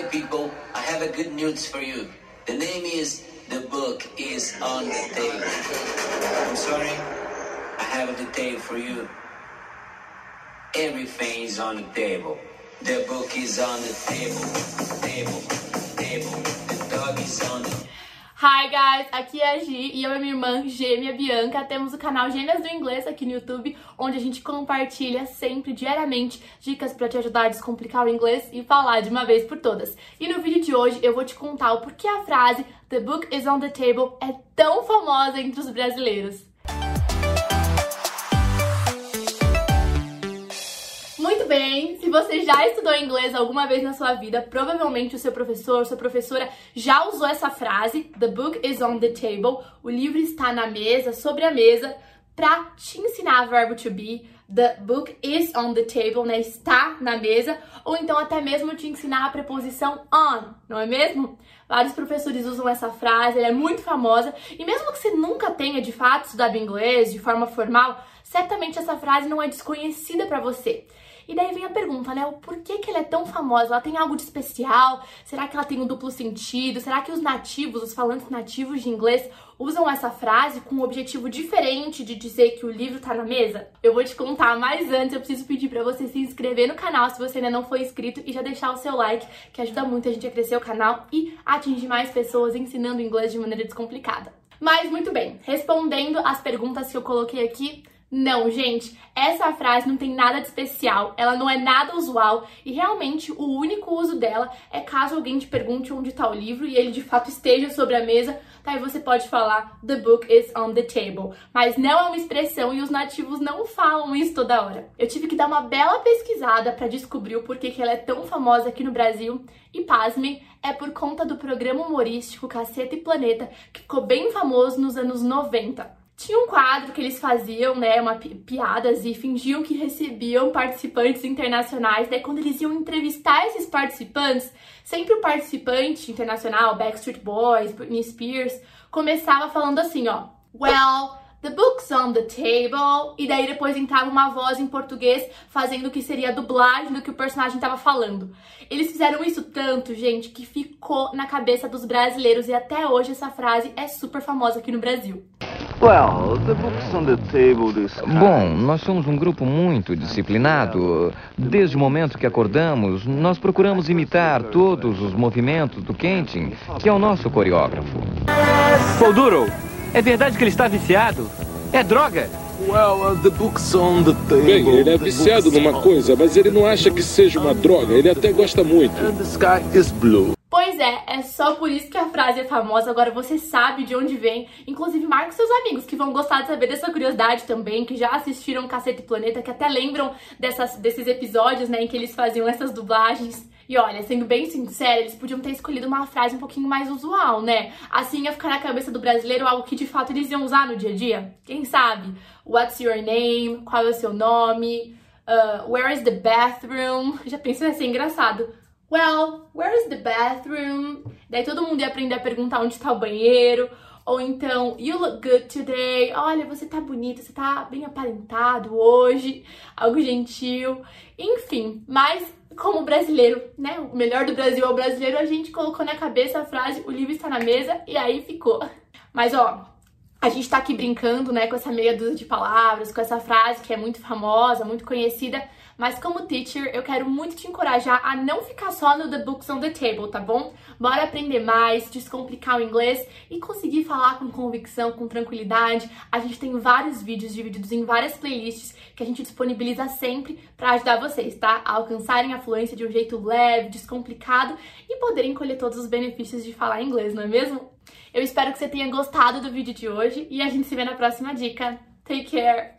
Hi, people. I have a good news for you. The name is The Book is on the Table. I'm sorry. I have a detail for you. Everything is on the table. The book is on the table. Table. Hi guys, aqui é a Gi e eu e minha irmã gêmea Bianca temos o canal Gêmeas do Inglês aqui no YouTube, onde a gente compartilha sempre, diariamente, dicas para te ajudar a descomplicar o inglês e falar de uma vez por todas. E no vídeo de hoje eu vou te contar o porquê a frase The book is on the table é tão famosa entre os brasileiros. Bem, se você já estudou inglês alguma vez na sua vida, provavelmente o seu professor, sua professora já usou essa frase, the book is on the table, o livro está na mesa, sobre a mesa, para te ensinar verbo to be, the book is on the table, né, está na mesa, ou então até mesmo te ensinar a preposição on, não é mesmo? Vários professores usam essa frase, ela é muito famosa, e mesmo que você nunca tenha de fato estudado inglês de forma formal, certamente essa frase não é desconhecida para você. E daí vem a pergunta, né? O porquê que ela é tão famosa? Ela tem algo de especial? Será que ela tem um duplo sentido? Será que os nativos, os falantes nativos de inglês, usam essa frase com um objetivo diferente de dizer que o livro tá na mesa? Eu vou te contar, mas antes eu preciso pedir para você se inscrever no canal se você ainda não foi inscrito e já deixar o seu like, que ajuda muito a gente a crescer o canal e atingir mais pessoas ensinando inglês de maneira descomplicada. Mas muito bem, respondendo as perguntas que eu coloquei aqui, não, gente, essa frase não tem nada de especial, ela não é nada usual e realmente o único uso dela é caso alguém te pergunte onde está o livro e ele de fato esteja sobre a mesa, tá? E você pode falar The book is on the table. Mas não é uma expressão e os nativos não falam isso toda hora. Eu tive que dar uma bela pesquisada para descobrir o porquê que ela é tão famosa aqui no Brasil e pasmem, é por conta do programa humorístico Caceta e Planeta que ficou bem famoso nos anos 90. Tinha um quadro que eles faziam, né, uma pi piadas e fingiam que recebiam participantes internacionais. Daí quando eles iam entrevistar esses participantes, sempre o participante internacional, Backstreet Boys, Britney Spears, começava falando assim, ó: "Well, The book's on the table. E daí depois entrava uma voz em português fazendo o que seria a dublagem do que o personagem estava falando. Eles fizeram isso tanto, gente, que ficou na cabeça dos brasileiros e até hoje essa frase é super famosa aqui no Brasil. Bom, nós somos um grupo muito disciplinado. Desde o momento que acordamos, nós procuramos imitar todos os movimentos do Kentin, que é o nosso coreógrafo. Paul Duro, é verdade que ele está viciado? É droga? Bem, ele é viciado numa coisa, mas ele não acha que seja uma droga. Ele até gosta muito. É, é só por isso que a frase é famosa. Agora você sabe de onde vem. Inclusive, marque seus amigos que vão gostar de saber dessa curiosidade também, que já assistiram Cacete Planeta, que até lembram dessas, desses episódios, né, em que eles faziam essas dublagens. E olha, sendo bem sincera, eles podiam ter escolhido uma frase um pouquinho mais usual, né? Assim ia ficar na cabeça do brasileiro algo que de fato eles iam usar no dia a dia. Quem sabe? What's your name? Qual é o seu nome? Uh, where is the bathroom? Já pensou ia ser engraçado. Well, where is the bathroom? Daí todo mundo ia aprender a perguntar onde está o banheiro. Ou então, you look good today. Olha, você tá bonita, você tá bem aparentado hoje. Algo gentil. Enfim, mas como brasileiro, né? O melhor do Brasil é o brasileiro, a gente colocou na cabeça a frase, o livro está na mesa, e aí ficou. Mas ó, a gente tá aqui brincando, né, com essa meia dúzia de palavras, com essa frase que é muito famosa, muito conhecida, mas como teacher, eu quero muito te encorajar a não ficar só no The Books on the Table, tá bom? Bora aprender mais, descomplicar o inglês e conseguir falar com convicção, com tranquilidade. A gente tem vários vídeos divididos em várias playlists que a gente disponibiliza sempre para ajudar vocês, tá? A alcançarem a fluência de um jeito leve, descomplicado e poderem colher todos os benefícios de falar inglês, não é mesmo? Eu espero que você tenha gostado do vídeo de hoje e a gente se vê na próxima dica. Take care!